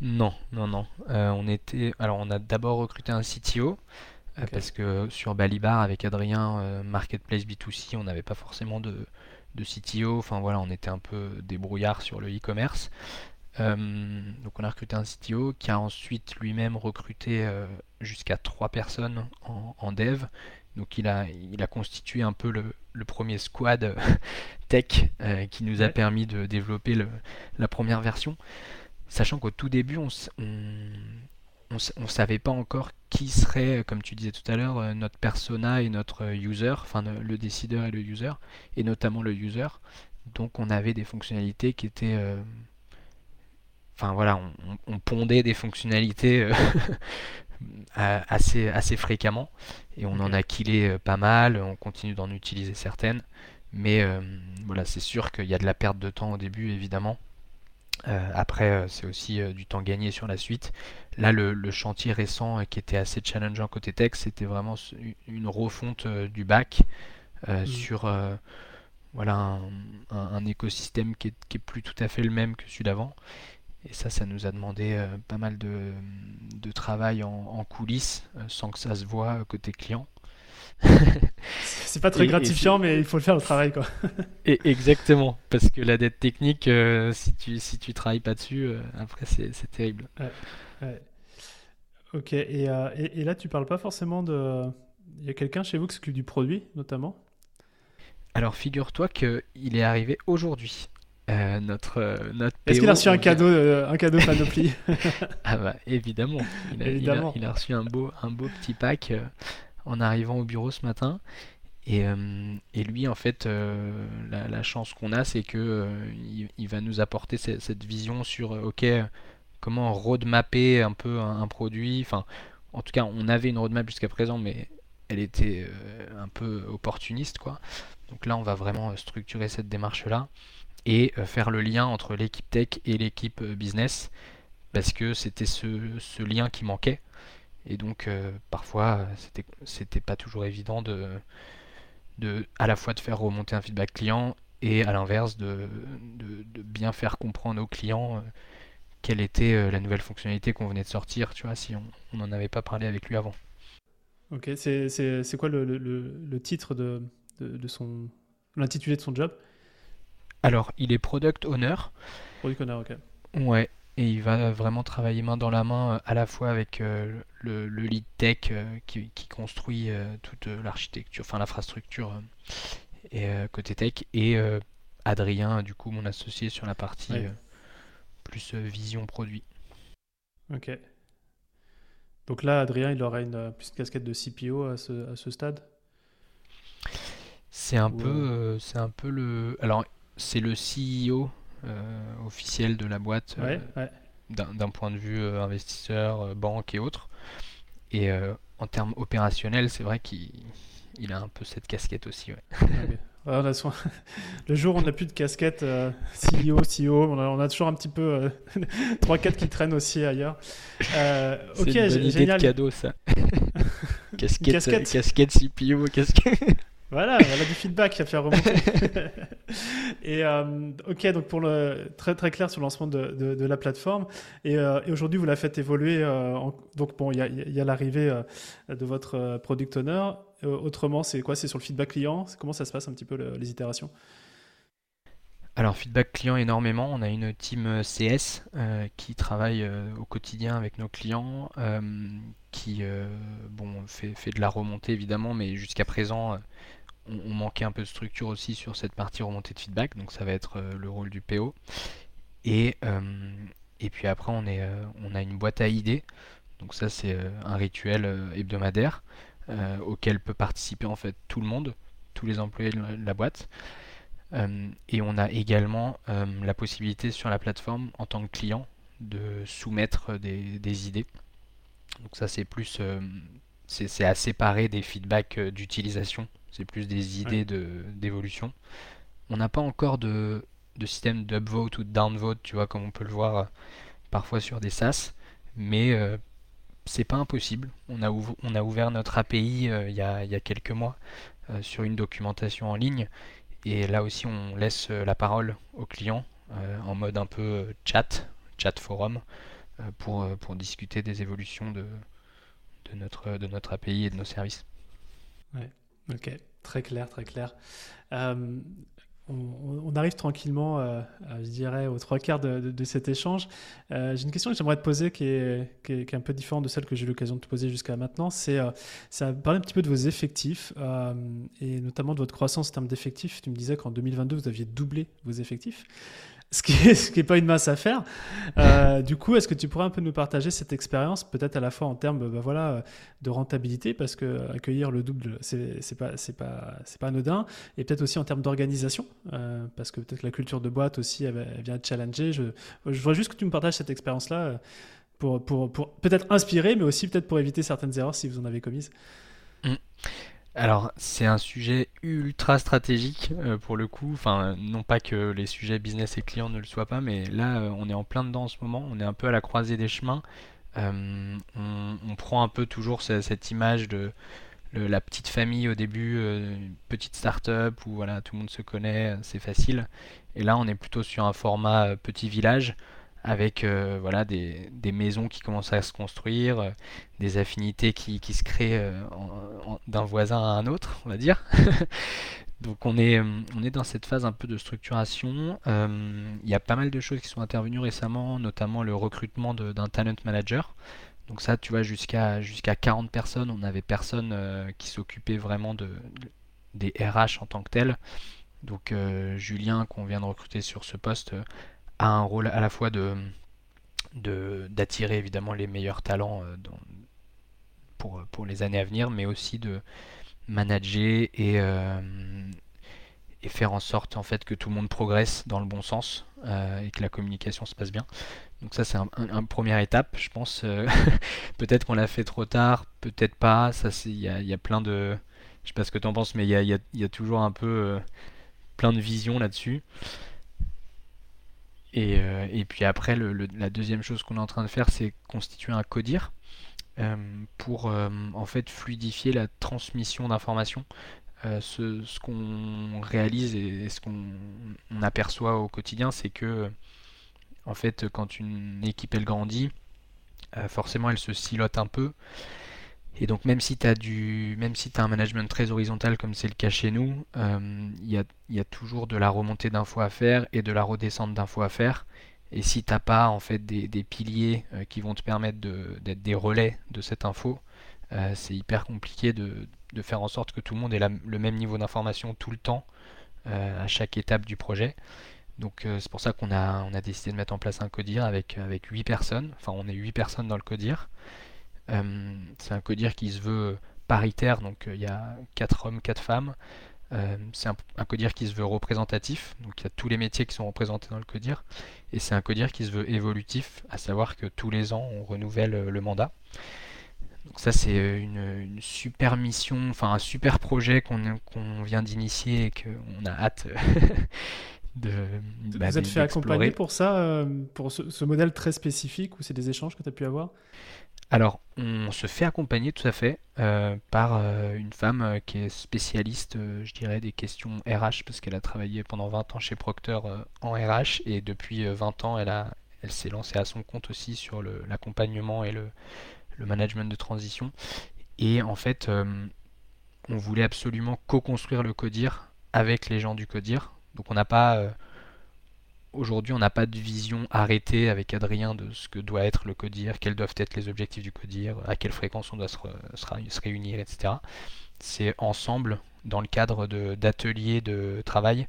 Non, non, non. on, était... Alors, on a d'abord recruté un CTO. Parce que sur Balibar, avec Adrien, Marketplace B2C, on n'avait pas forcément de, de CTO. Enfin voilà, on était un peu débrouillard sur le e-commerce. Euh, donc on a recruté un CTO qui a ensuite lui-même recruté euh, jusqu'à trois personnes en, dev. Donc il a, il a constitué un peu le, premier squad tech euh, qui nous a permis de développer la première version. Sachant qu'au tout début, on ne savait pas encore qui serait, comme tu disais tout à l'heure, notre persona et notre user, enfin le décideur et le user, et notamment le user. Donc on avait des fonctionnalités qui étaient enfin voilà, on, pondait des fonctionnalités euh, assez, assez fréquemment et on en a killé euh, pas mal, on continue d'en utiliser certaines, mais euh, voilà, c'est sûr qu'il y a de la perte de temps au début évidemment. après, c'est aussi du temps gagné sur la suite. Là, le, chantier récent qui était assez challengeant côté tech, c'était vraiment une refonte du bac mmh. sur voilà un, écosystème qui est, qui est, plus tout à fait le même que celui d'avant. Et ça, ça nous a demandé euh, pas mal de, travail en, coulisses, euh, sans que ça se voit euh, côté client.
c'est pas très gratifiant, mais il faut le faire le travail, quoi.
et exactement, parce que la dette technique, si tu si tu travailles pas dessus, après c'est terrible.
Ok, et, et, là tu parles pas forcément de. Il y a quelqu'un chez vous qui s'occupe du produit, notamment?
Alors figure-toi qu'il est arrivé aujourd'hui. Euh, notre euh, notre
Est-ce qu'il a reçu un cadeau euh, un cadeau Panoply
Ah bah évidemment. Il a, évidemment. Il a, reçu un beau un beau petit pack en arrivant au bureau ce matin. Et, et lui en fait la, la, chance qu'on a c'est que il, va nous apporter cette, cette vision sur ok comment roadmapper un peu un, produit. Enfin en tout cas on avait une roadmap jusqu'à présent mais elle était un peu opportuniste quoi. Donc là on va vraiment structurer cette démarche là et euh, faire le lien entre l'équipe tech et l'équipe euh, business parce que c'était ce, lien qui manquait. Et donc euh, parfois c'était c'était pas toujours évident de, à la fois de faire remonter un feedback client et à l'inverse de, bien faire comprendre aux clients quelle était la nouvelle fonctionnalité qu'on venait de sortir tu vois si on n'en avait pas parlé avec lui avant.
Ok c'est quoi le, titre de son l'intitulé de son job?
Alors, il est product owner.
Product owner, ok.
Ouais, et il va vraiment travailler main dans la main euh, à la fois avec euh, le, lead tech euh, qui, construit toute l'architecture, enfin l'infrastructure et côté tech, et Adrien, du coup, mon associé sur la partie plus vision produit.
Ok. Donc là, Adrien, il aura une, plus casquette de CPO à ce, à ce stade?
C'est un peu, c'est un peu le. Alors, c'est le CEO euh, officiel de la boîte euh, d'un point de vue euh, investisseur, banque et autres. Et en termes opérationnels, c'est vrai qu'il a un peu cette casquette aussi.
Le jour où on n'a plus de casquette CEO, CEO, on a, toujours un petit peu 3-4 qui traînent aussi ailleurs.
ok, c'est une bonne idée de cadeau ça. casquette, casquette. casquette CPO, casquette.
Voilà, elle a du feedback à faire remonter. et euh, ok, donc pour le très très clair sur le lancement de, de, la plateforme. Et, euh, et aujourd'hui, vous la faites évoluer. Euh, donc bon, il y a, y a l'arrivée de votre product owner. autrement, c'est quoi? C'est sur le feedback client? Comment ça se passe un petit peu les itérations?
Alors feedback client énormément, on a une team CS qui travaille au quotidien avec nos clients, qui bon, fait, de la remontée évidemment, mais jusqu'à présent on, manquait un peu de structure aussi sur cette partie remontée de feedback, donc ça va être euh, le rôle du PO. Et, euh, puis après, on, euh, a une boîte à idées, donc ça c'est un rituel hebdomadaire auquel peut participer en fait tout le monde, tous les employés de la boîte. et on a également la possibilité sur la plateforme en tant que client de soumettre des idées. Donc ça c'est plus c'est à séparer des feedbacks d'utilisation. C'est plus des idées d'évolution. On n'a pas encore de, système d'upvote ou de downvote, tu vois, comme on peut le voir euh, parfois sur des SaaS, mais euh, c'est pas impossible. On a, on a ouvert notre API euh, il, y a, quelques mois sur une documentation en ligne, et là aussi on laisse la parole aux clients en mode un peu chat, chat forum, pour, pour discuter des évolutions de, notre, API et de nos services.
Ouais. Ok, très clair, très clair. Euh, on, arrive tranquillement, euh, je dirais, aux trois quarts de, cet échange. Euh, j'ai une question que j'aimerais te poser qui est, qui, est, un peu différente de celle que j'ai eu l'occasion de te poser jusqu'à maintenant. C'est ça parler un petit peu de vos effectifs et notamment de votre croissance en termes d'effectifs. Tu me disais qu'en 2022, vous aviez doublé vos effectifs ce qui n'est pas une masse à faire. Euh, du coup, est-ce que tu pourrais un peu nous partager cette expérience, peut-être à la fois en termes bah, voilà, de rentabilité, parce que accueillir le double, c'est n'est pas, pas, pas anodin, et peut-être aussi en termes d'organisation, euh, parce que peut-être la culture de boîte aussi, elle, vient de challenger. Je, je voudrais juste que tu me partages cette expérience-là euh, pour, pour, pour peut-être inspirer, mais aussi peut-être pour éviter certaines erreurs si vous en avez commises.
Mmh. Alors, c'est un sujet ultra stratégique euh, pour le coup. Enfin, non pas que les sujets business et clients ne le soient pas, mais là, euh, on est en plein dedans en ce moment. On est un peu à la croisée des chemins. Euh, on, prend un peu toujours cette, image de la petite famille au début, une petite start-up où voilà, tout le monde se connaît, c'est facile. Et là, on est plutôt sur un format petit village avec euh, voilà, des, maisons qui commencent à se construire, euh, des affinités qui, se créent euh, d'un voisin à un autre, on va dire. Donc on est, on est dans cette phase un peu de structuration. Il y a pas mal de choses qui sont intervenues récemment, notamment le recrutement d'un talent manager. Donc ça, tu vois, jusqu'à jusqu'à 40 personnes, on n'avait personne qui s'occupait vraiment de, des RH en tant que tel. Donc Julien, qu'on vient de recruter sur ce poste, a un rôle à la fois de d'attirer évidemment les meilleurs talents euh, pour, pour les années à venir, mais aussi de manager et, euh, et faire en sorte en fait que tout le monde progresse dans le bon sens euh, et que la communication se passe bien. Donc ça c'est un, première étape, je pense. peut-être qu'on l'a fait trop tard, peut-être pas. Ça il y a, y a, plein de, je sais pas ce que tu en penses, mais il y a, y, y a, toujours un peu plein de visions là-dessus. Euh, et, puis après, la deuxième chose qu'on est en train de faire, c'est constituer un codir euh, pour euh, en fait fluidifier la transmission d'informations. ce, qu'on réalise et, ce qu'on aperçoit au quotidien, c'est que en fait, quand une équipe elle grandit, forcément elle se silote un peu. Et donc même si tu as du même si as un management très horizontal comme c'est le cas chez nous, euh, il y, a, toujours de la remontée d'infos à faire et de la redescente d'infos à faire. Et si tu n'as pas en fait des, piliers euh, qui vont te permettre d'être des relais de cette info, euh, c'est hyper compliqué de, faire en sorte que tout le monde ait le même niveau d'information tout le temps à chaque étape du projet. Donc c'est pour ça qu'on a, on a décidé de mettre en place un codir avec, avec 8 personnes. Enfin on est 8 personnes dans le codir. Euh, c'est un codir qui se veut paritaire, donc euh, il y a 4 hommes, 4 femmes. Euh, c'est un, codir qui se veut représentatif, donc il y a tous les métiers qui sont représentés dans le codir. Et c'est un codir qui se veut évolutif, à savoir que tous les ans on renouvelle le mandat. Donc ça c'est une, super mission, enfin un super projet qu'on vient d'initier et qu'on a hâte de...
Bah, Vous êtes fait accompagner pour ça, pour ce, ce modèle très spécifique ou c'est des échanges que tu as pu avoir?
Alors, on se fait accompagner tout à fait euh, par euh, une femme euh, qui est spécialiste, je dirais, des questions RH, parce qu'elle a travaillé pendant 20 ans chez Procter en RH, et depuis 20 ans, elle, elle s'est lancée à son compte aussi sur l'accompagnement et le, management de transition. Et en fait, on voulait absolument co-construire le CODIR avec les gens du CODIR. Donc on n'a pas aujourd'hui, on n'a pas de vision arrêtée avec Adrien de ce que doit être le CODIR, quels doivent être les objectifs du CODIR, à quelle fréquence on doit se, réunir, etc. C'est ensemble, dans le cadre d'ateliers de, travail,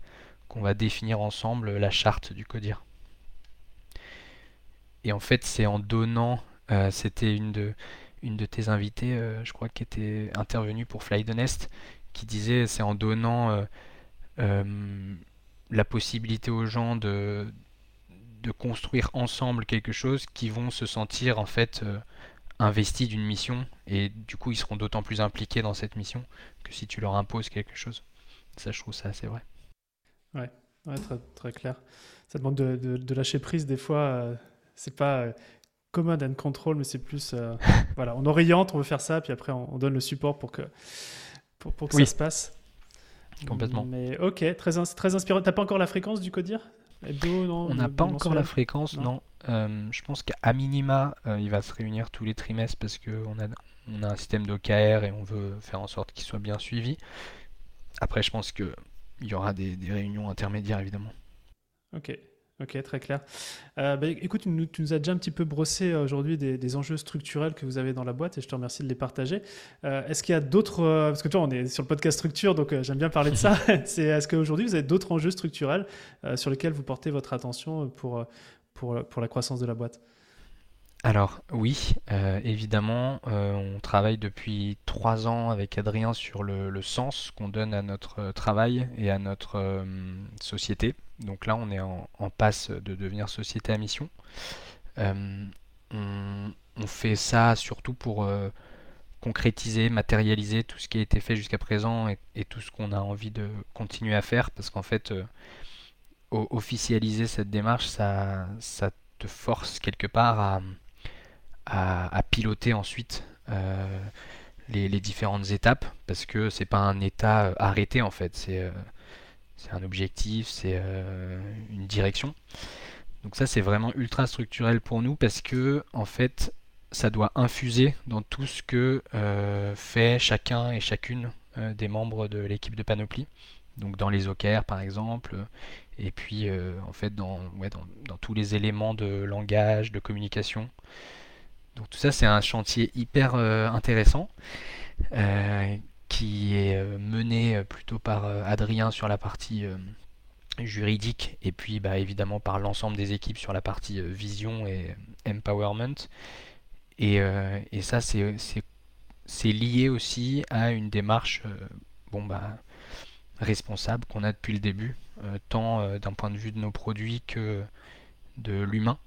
qu'on va définir ensemble la charte du CODIR. Et en fait, c'est en donnant, euh, c'était une de, une de tes invitées, euh, je crois, qui était intervenue pour Fly the Nest, qui disait c'est en donnant euh, la possibilité aux gens de, de construire ensemble quelque chose qui vont se sentir en fait euh, investis d'une mission et du coup ils seront d'autant plus impliqués dans cette mission que si tu leur imposes quelque chose. Ça je trouve ça assez vrai.
Ouais, très, très, clair. Ça demande de, de, lâcher prise des fois. Euh, c'est pas euh, commode and control mais c'est plus voilà on oriente, on veut faire ça puis après on, donne le support pour que pour, pour que ça se passe.
Complètement.
Mais ok, très, très inspirant. T'as pas encore la fréquence du codir
non, On n'a pas encore la fréquence, non. Euh, je pense qu'à minima, euh, il va se réunir tous les trimestres parce qu'on a, on a un système d'OKR et on veut faire en sorte qu'il soit bien suivi. Après, je pense qu'il y aura des, des réunions intermédiaires, évidemment.
Ok. Ok, très clair. Euh, bah, écoute, tu nous, as déjà un petit peu brossé euh, aujourd'hui des, enjeux structurels que vous avez dans la boîte et je te remercie de les partager. Euh, est-ce qu'il y a d'autres, parce que toi, on est sur le podcast structure, donc j'aime bien parler de ça. C'est, est-ce qu'aujourd'hui, vous avez d'autres enjeux structurels sur lesquels vous portez votre attention pour, pour, pour la croissance de la boîte?
Alors oui, euh, évidemment, euh, on travaille depuis trois ans avec Adrien sur le, sens qu'on donne à notre travail et à notre euh, société. Donc là, on est en, passe de devenir société à mission. On, fait ça surtout pour concrétiser, matérialiser tout ce qui a été fait jusqu'à présent et, tout ce qu'on a envie de continuer à faire, parce qu'en fait, officialiser cette démarche, ça, te force quelque part à piloter ensuite euh, les, différentes étapes parce que c'est pas un état euh, arrêté en fait, euh, un objectif, c'est une direction. Donc ça c'est vraiment ultra structurel pour nous parce que en fait ça doit infuser dans tout ce que fait chacun et chacune des membres de l'équipe de Panoply. Donc dans les OKR par exemple, et puis en fait dans, tous les éléments de langage, de communication. Donc tout ça, c'est un chantier hyper euh, intéressant euh, qui est euh, mené plutôt par Adrien sur la partie juridique et puis bah, évidemment par l'ensemble des équipes sur la partie vision et empowerment. Et, ça, c'est lié aussi à une démarche bah, responsable qu'on a depuis le début, tant d'un point de vue de nos produits que de l'humain.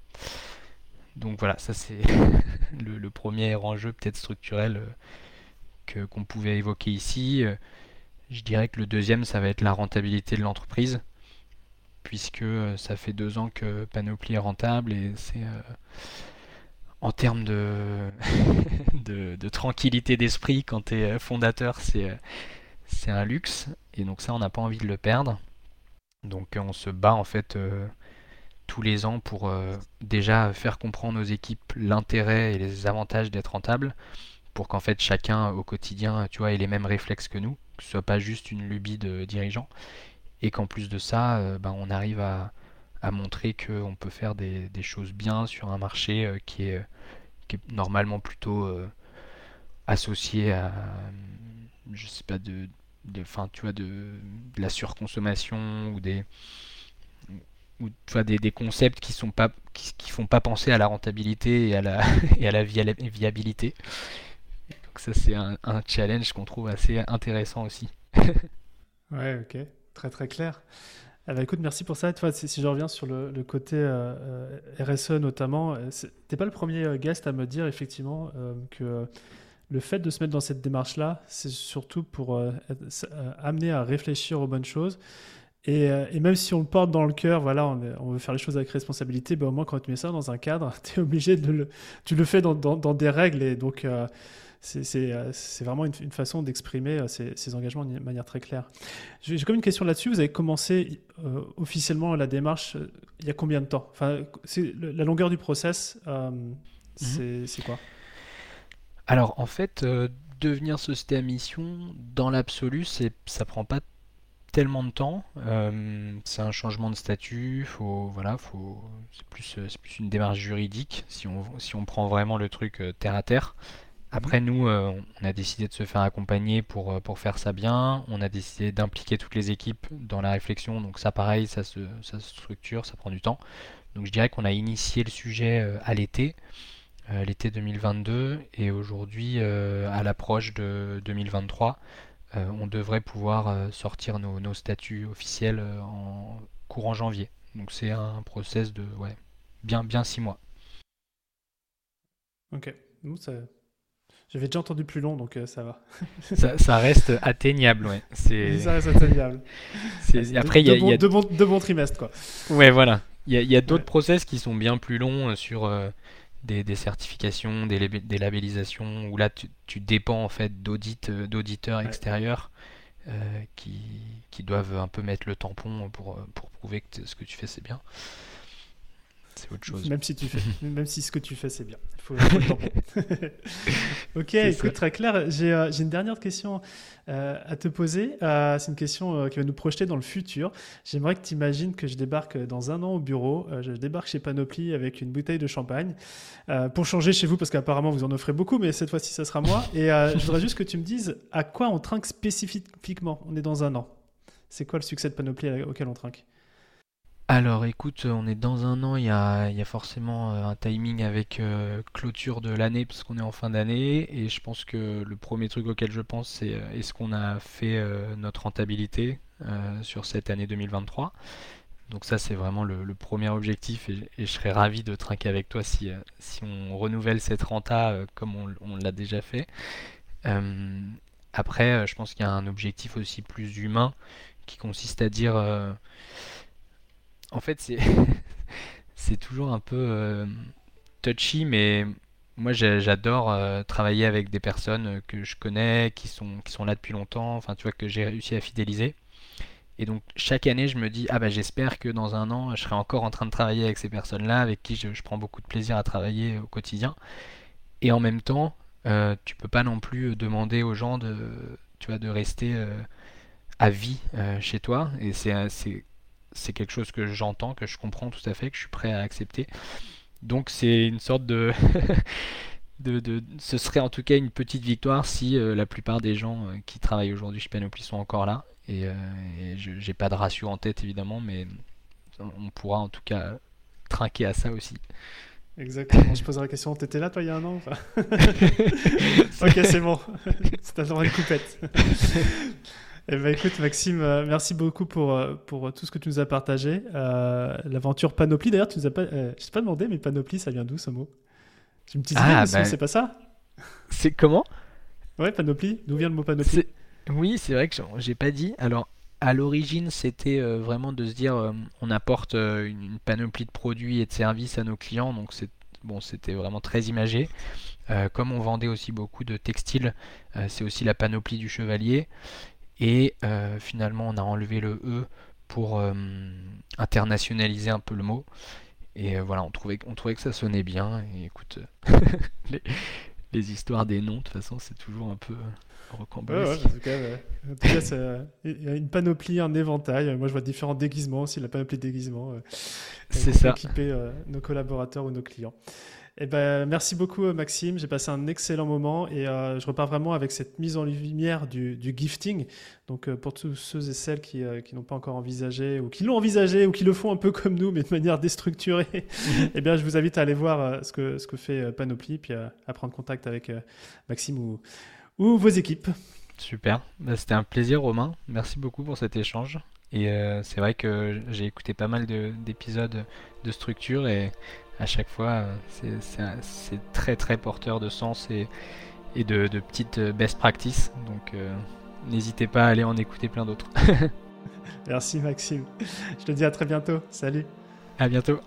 Donc voilà, ça c'est le, premier enjeu peut-être structurel euh, qu'on pouvait évoquer ici. Euh, je dirais que le deuxième, ça va être la rentabilité de l'entreprise, puisque euh, ça fait deux ans que Panoply est rentable et c'est en termes de, tranquillité d'esprit quand tu es fondateur, c'est, un luxe. Et donc ça, on n'a pas envie de le perdre. Donc on se bat en fait tous les ans pour euh, déjà faire comprendre aux équipes l'intérêt et les avantages d'être rentable pour qu'en fait chacun au quotidien tu vois ait les mêmes réflexes que nous, que ce soit pas juste une lubie de dirigeant et qu'en plus de ça euh, ben, on arrive à, montrer qu'on peut faire des, choses bien sur un marché euh, qui, est, normalement plutôt associé à je sais pas de, de tu vois de, la surconsommation ou des ou tu vois, des, des, concepts qui sont pas qui, font pas penser à la rentabilité et à la et à la viabilité. Ça c'est un, challenge qu'on trouve assez intéressant aussi.
ouais, ok, très très clair. Eh ben, écoute, merci pour ça. Toi, si, si je reviens sur le, côté euh, euh, RSE notamment, euh, t'es pas le premier guest à me dire effectivement que le fait de se mettre dans cette démarche-là, c'est surtout pour amener à réfléchir aux bonnes choses Et, même si on le porte dans le cœur, voilà, on, veut faire les choses avec responsabilité, ben, au moins quand tu mets ça dans un cadre, tu es obligé de le, tu le fais dans, des règles. Et donc, c'est vraiment une, façon d'exprimer euh, ces, engagements de manière très claire. J'ai comme une question là-dessus. Vous avez commencé euh, officiellement la démarche il y a combien de temps? Enfin, La longueur du process, mhm. c'est quoi?
Alors, en fait, devenir société à mission, dans l'absolu, ça prend pas tellement de temps. c'est un changement de statut, faut, voilà, faut, c'est plus, plus, une démarche juridique si on, si on prend vraiment le truc terre à terre. Après, nous, euh, on a décidé de se faire accompagner pour, euh, pour faire ça bien. On a décidé d'impliquer toutes les équipes dans la réflexion. Donc ça, pareil, ça se, ça se structure, ça prend du temps. Donc je dirais qu'on a initié le sujet euh, à l'été, l'été 2022. Et aujourd'hui, à l'approche de 2023, on devrait pouvoir sortir nos, nos, statuts officiels en courant janvier. Donc c'est un process de ouais, bien, bien six mois.
Ok. Ça, j'avais déjà entendu plus long, donc euh, ça va.
ça, reste atteignable, ouais.
Ça reste atteignable.
Après, il y a,
deux, bons, trimestres, quoi.
Ouais, voilà. Il y a, d'autres process qui sont bien plus longs euh, sur euh, des, certifications, des, des, labellisations, où là, tu, dépends en fait d'audit, d'auditeurs extérieurs qui, qui, doivent un peu mettre le tampon pour, pour prouver que ce que tu fais, c'est bien c'est autre chose.
Même si, tu fais, même si ce que tu fais, c'est bien. Il faut, le temps. ok, écoute, très clair. Euh, j'ai une dernière question euh, à te poser. Euh, c'est une question qui va nous projeter dans le futur. J'aimerais que tu imagines que je débarque dans un an au bureau. je débarque chez Panoply avec une bouteille de champagne pour changer chez vous, parce qu'apparemment vous en offrez beaucoup, mais cette fois-ci, ça sera moi. Et je voudrais juste que tu me dises à quoi on trinque spécifiquement. On est dans un an. C'est quoi le succès de Panoply auquel on trinque?
Alors écoute, on est dans un an, il y a, forcément euh, un timing avec euh, clôture de l'année parce qu'on est en fin d'année et je pense que le premier truc auquel je pense c'est euh, est-ce qu'on a fait notre rentabilité sur cette année 2023. Donc ça c'est vraiment le, premier objectif et, je serais ravi de trinquer avec toi si, si on renouvelle cette renta comme on, l'a déjà fait. après je pense qu'il y a un objectif aussi plus humain qui consiste à dire en fait, c'est c'est toujours un peu euh, touchy, mais moi j'adore euh, travailler avec des personnes euh, que je connais, qui sont, qui sont là depuis longtemps, enfin tu vois, que j'ai réussi à fidéliser. Et donc chaque année je me dis, ah bah j'espère que dans un an je serai encore en train de travailler avec ces personnes-là, avec qui je, prends beaucoup de plaisir à travailler au quotidien. Et en même temps, tu peux pas non plus demander aux gens de, tu vois, de rester à vie chez toi. Et c'est c'est quelque chose que j'entends, que je comprends tout à fait, que je suis prêt à accepter. Donc c'est une sorte de... de, Ce serait en tout cas une petite victoire si euh, la plupart des gens euh, qui travaillent aujourd'hui chez Panoply sont encore là. Et, euh, j'ai pas de ratio en tête évidemment, mais on pourra en tout cas trinquer à ça aussi.
Exactement, je poserai la question, t'étais là toi il y a un an Ok, c'est bon, c'est droit une coupette. Eh ben, écoute, Maxime, euh, merci beaucoup pour, euh, pour tout ce que tu nous as partagé. Euh, l'aventure Panoply, d'ailleurs, tu nous as pas, je t'ai pas demandé, mais Panoply, ça vient d'où ce mot? Tu me disais, ah, bah, c'est pas ça
C'est comment?
Ouais, Panoply, d'où vient le mot Panoply
Oui, c'est vrai que j'ai pas dit. Alors, à l'origine, c'était vraiment de se dire, on apporte une, panoplie de produits et de services à nos clients, donc c'est bon, c'était vraiment très imagé. comme on vendait aussi beaucoup de textiles, c'est aussi la panoplie du chevalier. Et euh, finalement, on a enlevé le E pour euh, internationaliser un peu le mot. Et euh, voilà, on trouvait, on trouvait que ça sonnait bien. Et écoute, les, histoires des noms, de toute façon, c'est toujours un peu rocambolesque.
en tout cas, il y a une panoplie, un éventail. Moi, je vois différents déguisements aussi, la panoplie de déguisements.
c'est ça.
Équiper nos collaborateurs ou nos clients. Eh ben, merci beaucoup euh, Maxime, j'ai passé un excellent moment et euh, je repars vraiment avec cette mise en lumière du, gifting. Donc euh, pour tous ceux et celles qui, n'ont pas encore envisagé ou qui l'ont envisagé ou qui le font un peu comme nous mais de manière déstructurée, eh bien je vous invite à aller voir ce, que, ce que fait Panoply puis à, prendre contact avec Maxime ou, ou vos équipes.
Super, bah, c'était un plaisir Romain, merci beaucoup pour cet échange. Et c'est vrai que j'ai écouté pas mal d'épisodes de structure et à chaque fois, euh, c'est très très porteur de sens et, et de, petites best practices. Donc euh, n'hésitez pas à aller en écouter plein d'autres.
Merci Maxime. Je te dis à très bientôt. Salut.
À bientôt.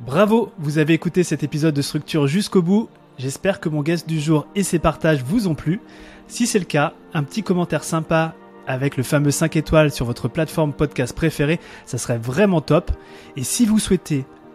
Bravo, vous avez écouté cet épisode de Structure jusqu'au bout. J'espère que mon guest du jour et ses partages vous ont plu. Si c'est le cas, un petit commentaire sympa avec le fameux 5 étoiles sur votre plateforme podcast préférée, ça serait vraiment top. Et si vous souhaitez